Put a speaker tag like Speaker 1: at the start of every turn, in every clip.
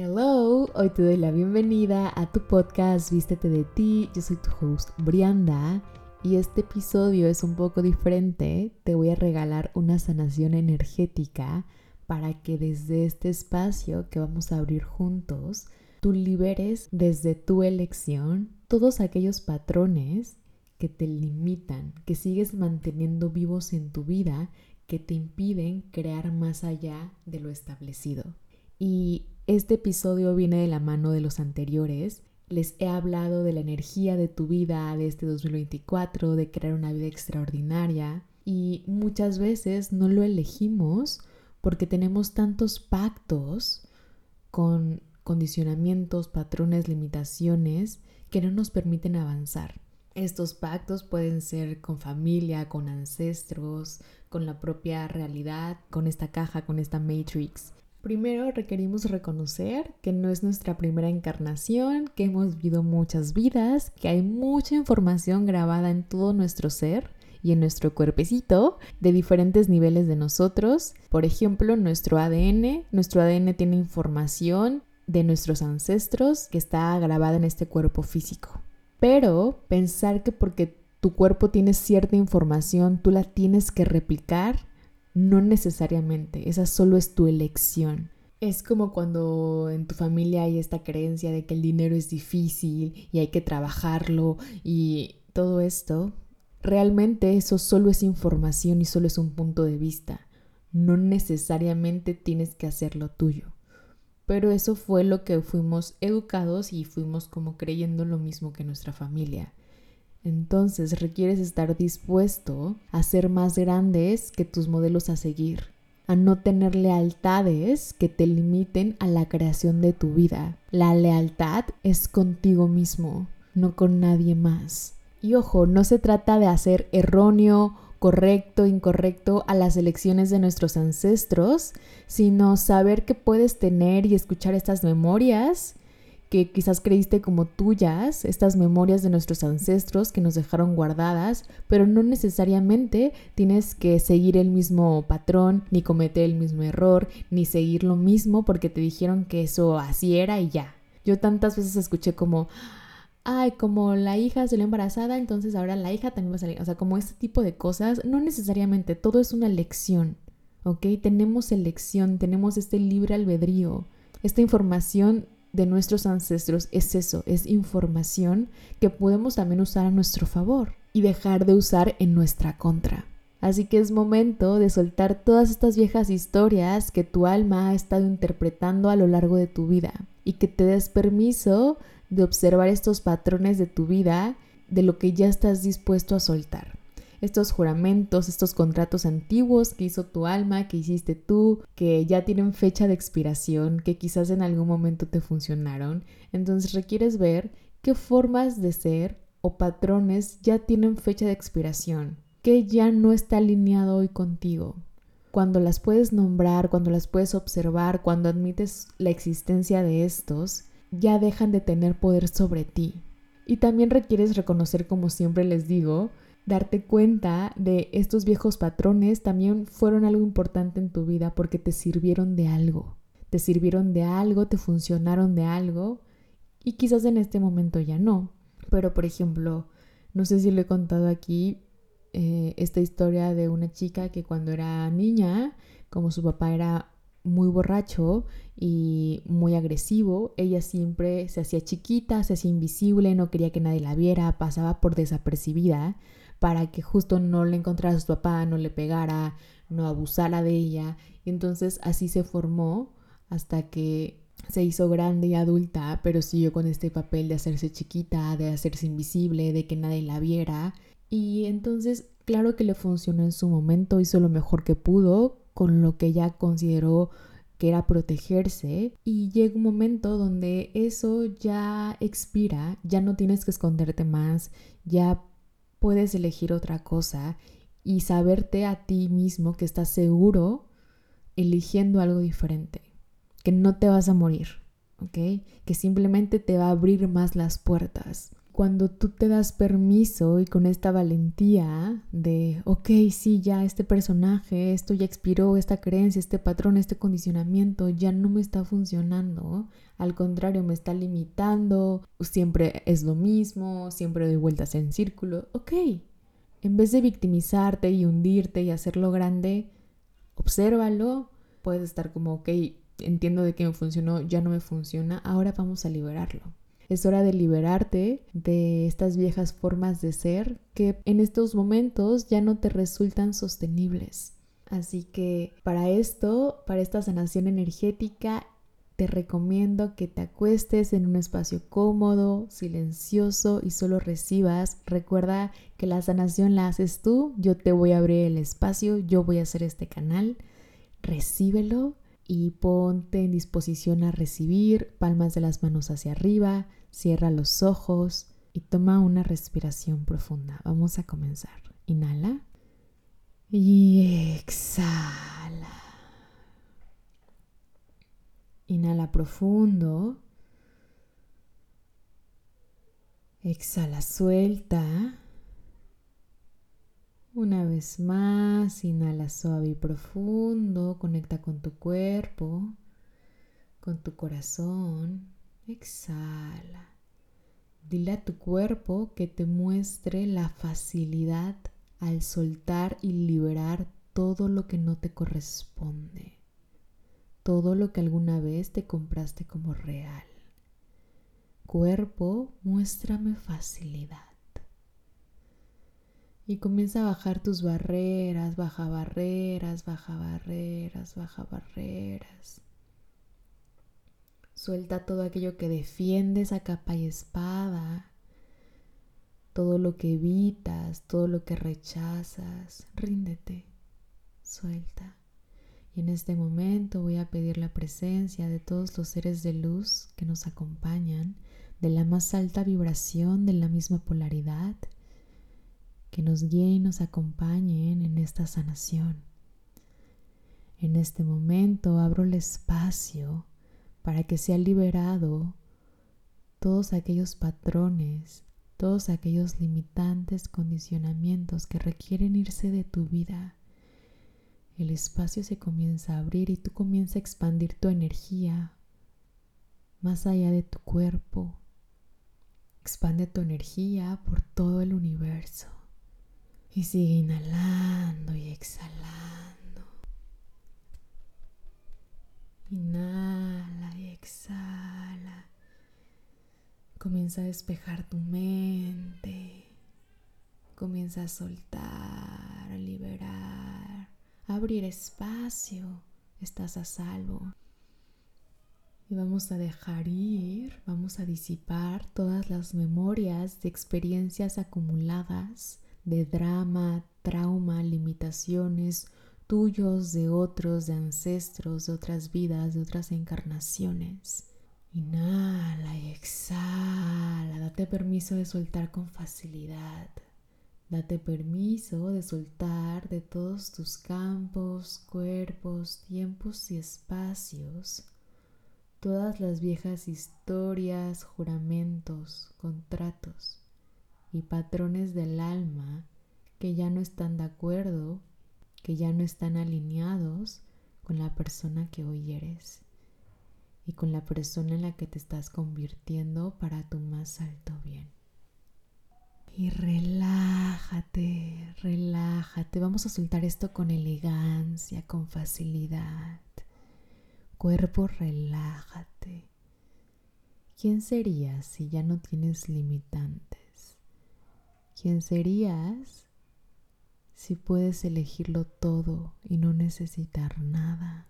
Speaker 1: Hello, hoy te doy la bienvenida a tu podcast Vístete de ti. Yo soy tu host Brianda y este episodio es un poco diferente. Te voy a regalar una sanación energética para que desde este espacio que vamos a abrir juntos, tú liberes desde tu elección todos aquellos patrones que te limitan, que sigues manteniendo vivos en tu vida, que te impiden crear más allá de lo establecido. Y este episodio viene de la mano de los anteriores. Les he hablado de la energía de tu vida de este 2024, de crear una vida extraordinaria. Y muchas veces no lo elegimos porque tenemos tantos pactos con condicionamientos, patrones, limitaciones que no nos permiten avanzar. Estos pactos pueden ser con familia, con ancestros, con la propia realidad, con esta caja, con esta matrix. Primero requerimos reconocer que no es nuestra primera encarnación, que hemos vivido muchas vidas, que hay mucha información grabada en todo nuestro ser y en nuestro cuerpecito de diferentes niveles de nosotros. Por ejemplo, nuestro ADN. Nuestro ADN tiene información de nuestros ancestros que está grabada en este cuerpo físico. Pero pensar que porque tu cuerpo tiene cierta información, tú la tienes que replicar no necesariamente, esa solo es tu elección. Es como cuando en tu familia hay esta creencia de que el dinero es difícil y hay que trabajarlo y todo esto. Realmente eso solo es información y solo es un punto de vista. No necesariamente tienes que hacerlo tuyo. Pero eso fue lo que fuimos educados y fuimos como creyendo lo mismo que nuestra familia. Entonces requieres estar dispuesto a ser más grandes que tus modelos a seguir, a no tener lealtades que te limiten a la creación de tu vida. La lealtad es contigo mismo, no con nadie más. Y ojo, no se trata de hacer erróneo, correcto, incorrecto a las elecciones de nuestros ancestros, sino saber que puedes tener y escuchar estas memorias que quizás creíste como tuyas, estas memorias de nuestros ancestros que nos dejaron guardadas, pero no necesariamente tienes que seguir el mismo patrón, ni cometer el mismo error, ni seguir lo mismo porque te dijeron que eso así era y ya. Yo tantas veces escuché como, ay, como la hija salió embarazada, entonces ahora la hija también va a salir. O sea, como este tipo de cosas, no necesariamente, todo es una lección, ¿ok? Tenemos elección, tenemos este libre albedrío. Esta información de nuestros ancestros es eso, es información que podemos también usar a nuestro favor y dejar de usar en nuestra contra. Así que es momento de soltar todas estas viejas historias que tu alma ha estado interpretando a lo largo de tu vida y que te des permiso de observar estos patrones de tu vida de lo que ya estás dispuesto a soltar estos juramentos, estos contratos antiguos que hizo tu alma, que hiciste tú, que ya tienen fecha de expiración, que quizás en algún momento te funcionaron. Entonces requieres ver qué formas de ser o patrones ya tienen fecha de expiración, que ya no está alineado hoy contigo. Cuando las puedes nombrar, cuando las puedes observar, cuando admites la existencia de estos, ya dejan de tener poder sobre ti. Y también requieres reconocer, como siempre les digo, darte cuenta de estos viejos patrones también fueron algo importante en tu vida porque te sirvieron de algo. Te sirvieron de algo, te funcionaron de algo y quizás en este momento ya no. Pero por ejemplo, no sé si lo he contado aquí, eh, esta historia de una chica que cuando era niña, como su papá era muy borracho y muy agresivo, ella siempre se hacía chiquita, se hacía invisible, no quería que nadie la viera, pasaba por desapercibida para que justo no le encontrara a su papá, no le pegara, no abusara de ella. Y entonces así se formó hasta que se hizo grande y adulta, pero siguió con este papel de hacerse chiquita, de hacerse invisible, de que nadie la viera. Y entonces, claro que le funcionó en su momento, hizo lo mejor que pudo con lo que ella consideró que era protegerse y llega un momento donde eso ya expira, ya no tienes que esconderte más, ya puedes elegir otra cosa y saberte a ti mismo que estás seguro eligiendo algo diferente, que no te vas a morir, ¿ok? Que simplemente te va a abrir más las puertas. Cuando tú te das permiso y con esta valentía de, ok, sí, ya este personaje, esto ya expiró, esta creencia, este patrón, este condicionamiento ya no me está funcionando, al contrario, me está limitando, siempre es lo mismo, siempre doy vueltas en círculo, ok, en vez de victimizarte y hundirte y hacerlo grande, obsérvalo, puedes estar como, ok, entiendo de qué me funcionó, ya no me funciona, ahora vamos a liberarlo. Es hora de liberarte de estas viejas formas de ser que en estos momentos ya no te resultan sostenibles. Así que para esto, para esta sanación energética, te recomiendo que te acuestes en un espacio cómodo, silencioso y solo recibas. Recuerda que la sanación la haces tú, yo te voy a abrir el espacio, yo voy a hacer este canal. Recíbelo y ponte en disposición a recibir, palmas de las manos hacia arriba, Cierra los ojos y toma una respiración profunda. Vamos a comenzar. Inhala y exhala. Inhala profundo. Exhala, suelta. Una vez más, inhala suave y profundo, conecta con tu cuerpo, con tu corazón. Exhala. Dile a tu cuerpo que te muestre la facilidad al soltar y liberar todo lo que no te corresponde, todo lo que alguna vez te compraste como real. Cuerpo, muéstrame facilidad. Y comienza a bajar tus barreras, baja barreras, baja barreras, baja barreras. Suelta todo aquello que defiendes a capa y espada, todo lo que evitas, todo lo que rechazas. Ríndete, suelta. Y en este momento voy a pedir la presencia de todos los seres de luz que nos acompañan, de la más alta vibración, de la misma polaridad, que nos guíen y nos acompañen en esta sanación. En este momento abro el espacio para que sea liberado todos aquellos patrones, todos aquellos limitantes condicionamientos que requieren irse de tu vida. El espacio se comienza a abrir y tú comienzas a expandir tu energía más allá de tu cuerpo. Expande tu energía por todo el universo. Y sigue inhalando y exhalando. Inhala exhala. Comienza a despejar tu mente. Comienza a soltar, a liberar, a abrir espacio. Estás a salvo. Y vamos a dejar ir, vamos a disipar todas las memorias de experiencias acumuladas, de drama, trauma, limitaciones, tuyos, de otros, de ancestros, de otras vidas, de otras encarnaciones. Inhala y exhala. Date permiso de soltar con facilidad. Date permiso de soltar de todos tus campos, cuerpos, tiempos y espacios todas las viejas historias, juramentos, contratos y patrones del alma que ya no están de acuerdo que ya no están alineados con la persona que hoy eres y con la persona en la que te estás convirtiendo para tu más alto bien. Y relájate, relájate. Vamos a soltar esto con elegancia, con facilidad. Cuerpo, relájate. ¿Quién serías si ya no tienes limitantes? ¿Quién serías si puedes elegirlo todo y no necesitar nada.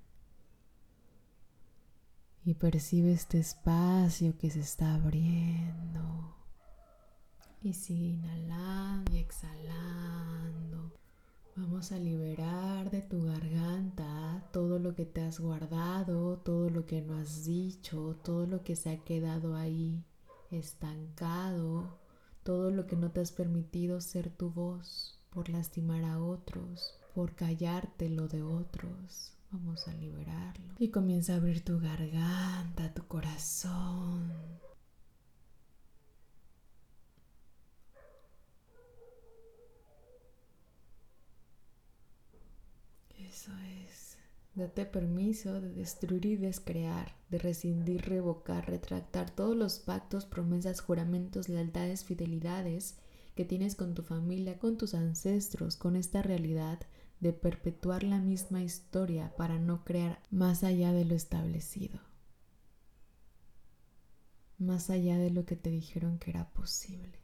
Speaker 1: Y percibe este espacio que se está abriendo. Y sigue inhalando y exhalando. Vamos a liberar de tu garganta todo lo que te has guardado, todo lo que no has dicho, todo lo que se ha quedado ahí estancado, todo lo que no te has permitido ser tu voz por lastimar a otros, por callarte lo de otros. Vamos a liberarlo. Y comienza a abrir tu garganta, tu corazón. Eso es. Date permiso de destruir y descrear, de rescindir, revocar, retractar todos los pactos, promesas, juramentos, lealtades, fidelidades que tienes con tu familia, con tus ancestros, con esta realidad de perpetuar la misma historia para no crear más allá de lo establecido, más allá de lo que te dijeron que era posible.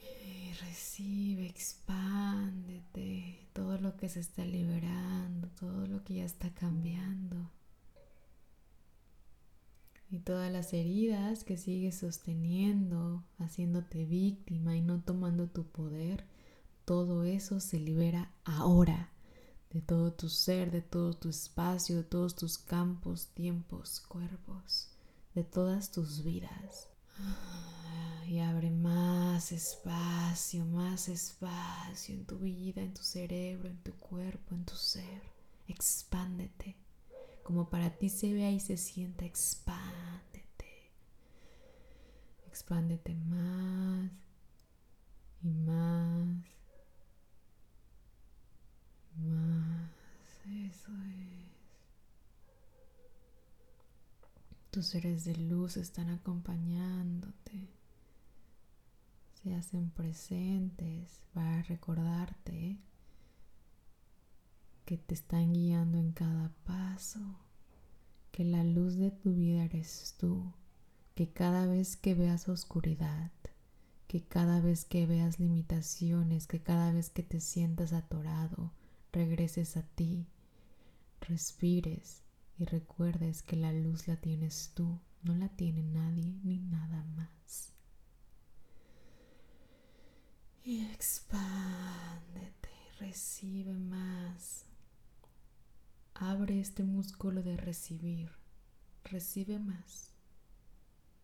Speaker 1: Y recibe, expándete, todo lo que se está liberando, todo lo que ya está cambiando y todas las heridas que sigues sosteniendo, haciéndote víctima y no tomando tu poder, todo eso se libera ahora de todo tu ser, de todo tu espacio, de todos tus campos, tiempos, cuerpos, de todas tus vidas. Y abre más espacio, más espacio en tu vida, en tu cerebro, en tu cuerpo, en tu ser. Expándete como para ti se vea y se sienta, expándete. Expándete más y más. Más. Eso es. Tus seres de luz están acompañándote. Se hacen presentes para recordarte que te están guiando en cada paso, que la luz de tu vida eres tú, que cada vez que veas oscuridad, que cada vez que veas limitaciones, que cada vez que te sientas atorado, regreses a ti, respires y recuerdes que la luz la tienes tú, no la tiene nadie ni nada más. Y expándete, recibe más. Abre este músculo de recibir. Recibe más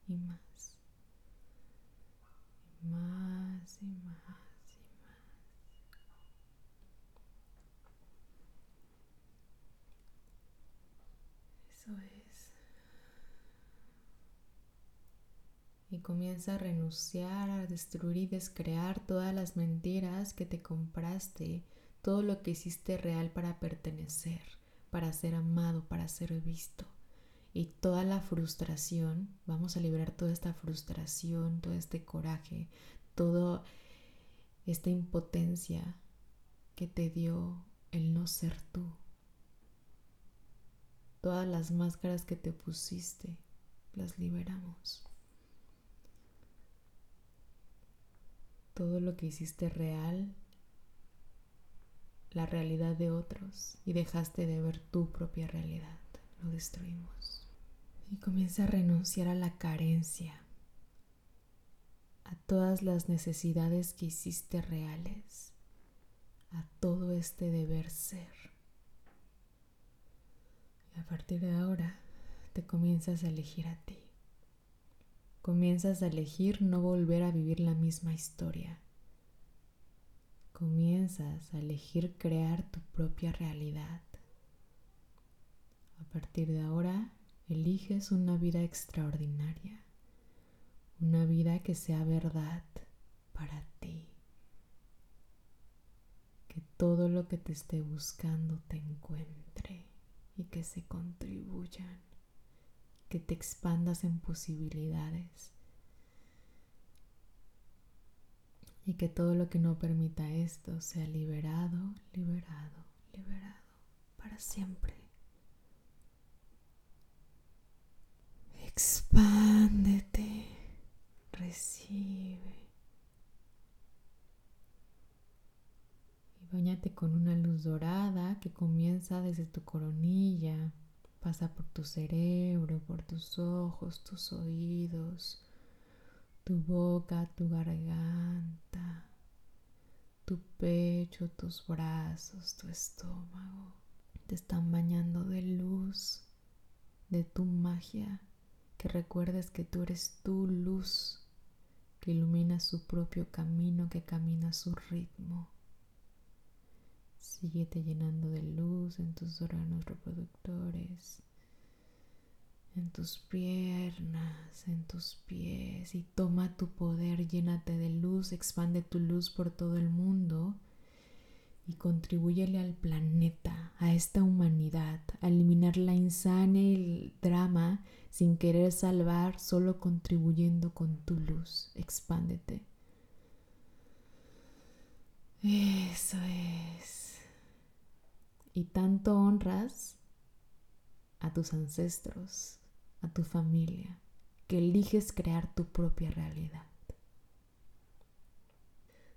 Speaker 1: y más. Y más y más y más. Eso es. Y comienza a renunciar, a destruir y descrear todas las mentiras que te compraste, todo lo que hiciste real para pertenecer para ser amado, para ser visto. Y toda la frustración, vamos a liberar toda esta frustración, todo este coraje, toda esta impotencia que te dio el no ser tú. Todas las máscaras que te pusiste, las liberamos. Todo lo que hiciste real la realidad de otros y dejaste de ver tu propia realidad. Lo destruimos. Y comienza a renunciar a la carencia, a todas las necesidades que hiciste reales, a todo este deber ser. Y a partir de ahora te comienzas a elegir a ti. Comienzas a elegir no volver a vivir la misma historia comienzas a elegir crear tu propia realidad. A partir de ahora, eliges una vida extraordinaria, una vida que sea verdad para ti, que todo lo que te esté buscando te encuentre y que se contribuyan, que te expandas en posibilidades y que todo lo que no permita esto sea liberado, liberado, liberado para siempre. Expándete, recibe. Y bañate con una luz dorada que comienza desde tu coronilla, pasa por tu cerebro, por tus ojos, tus oídos tu boca, tu garganta, tu pecho, tus brazos, tu estómago. Te están bañando de luz, de tu magia, que recuerdes que tú eres tu luz, que ilumina su propio camino, que camina su ritmo. Síguete llenando de luz en tus órganos reproductores en tus piernas, en tus pies y toma tu poder, llénate de luz, expande tu luz por todo el mundo y contribúyele al planeta, a esta humanidad, a eliminar la insania y el drama sin querer salvar, solo contribuyendo con tu luz. Expándete. Eso es. Y tanto honras a tus ancestros, a tu familia, que eliges crear tu propia realidad.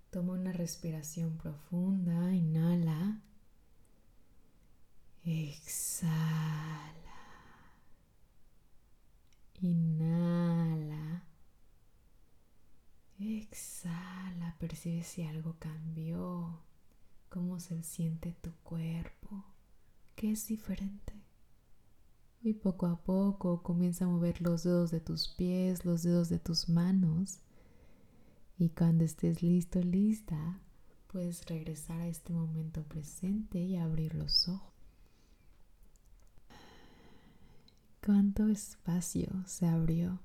Speaker 1: Toma una respiración profunda, inhala, exhala, inhala, exhala, percibe si algo cambió, cómo se siente tu cuerpo, qué es diferente. Y poco a poco comienza a mover los dedos de tus pies, los dedos de tus manos y cuando estés listo, lista, puedes regresar a este momento presente y abrir los ojos. ¿Cuánto espacio se abrió?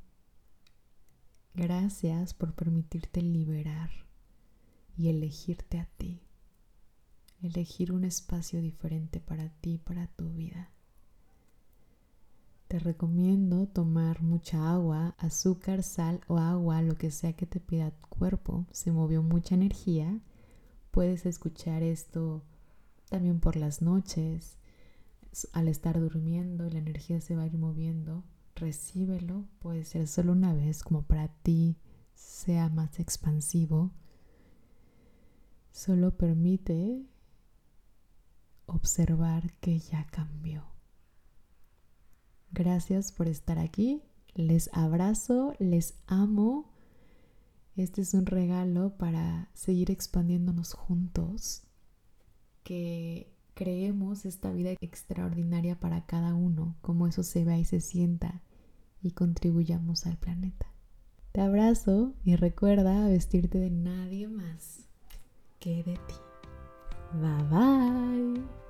Speaker 1: Gracias por permitirte liberar y elegirte a ti. Elegir un espacio diferente para ti, para tu vida. Te recomiendo tomar mucha agua, azúcar, sal o agua, lo que sea que te pida tu cuerpo. Se movió mucha energía. Puedes escuchar esto también por las noches. Al estar durmiendo, la energía se va a ir moviendo. Recíbelo. Puede ser solo una vez, como para ti sea más expansivo. Solo permite observar que ya cambió. Gracias por estar aquí. Les abrazo, les amo. Este es un regalo para seguir expandiéndonos juntos. Que creemos esta vida extraordinaria para cada uno, como eso se vea y se sienta y contribuyamos al planeta. Te abrazo y recuerda vestirte de nadie más que de ti. Bye bye.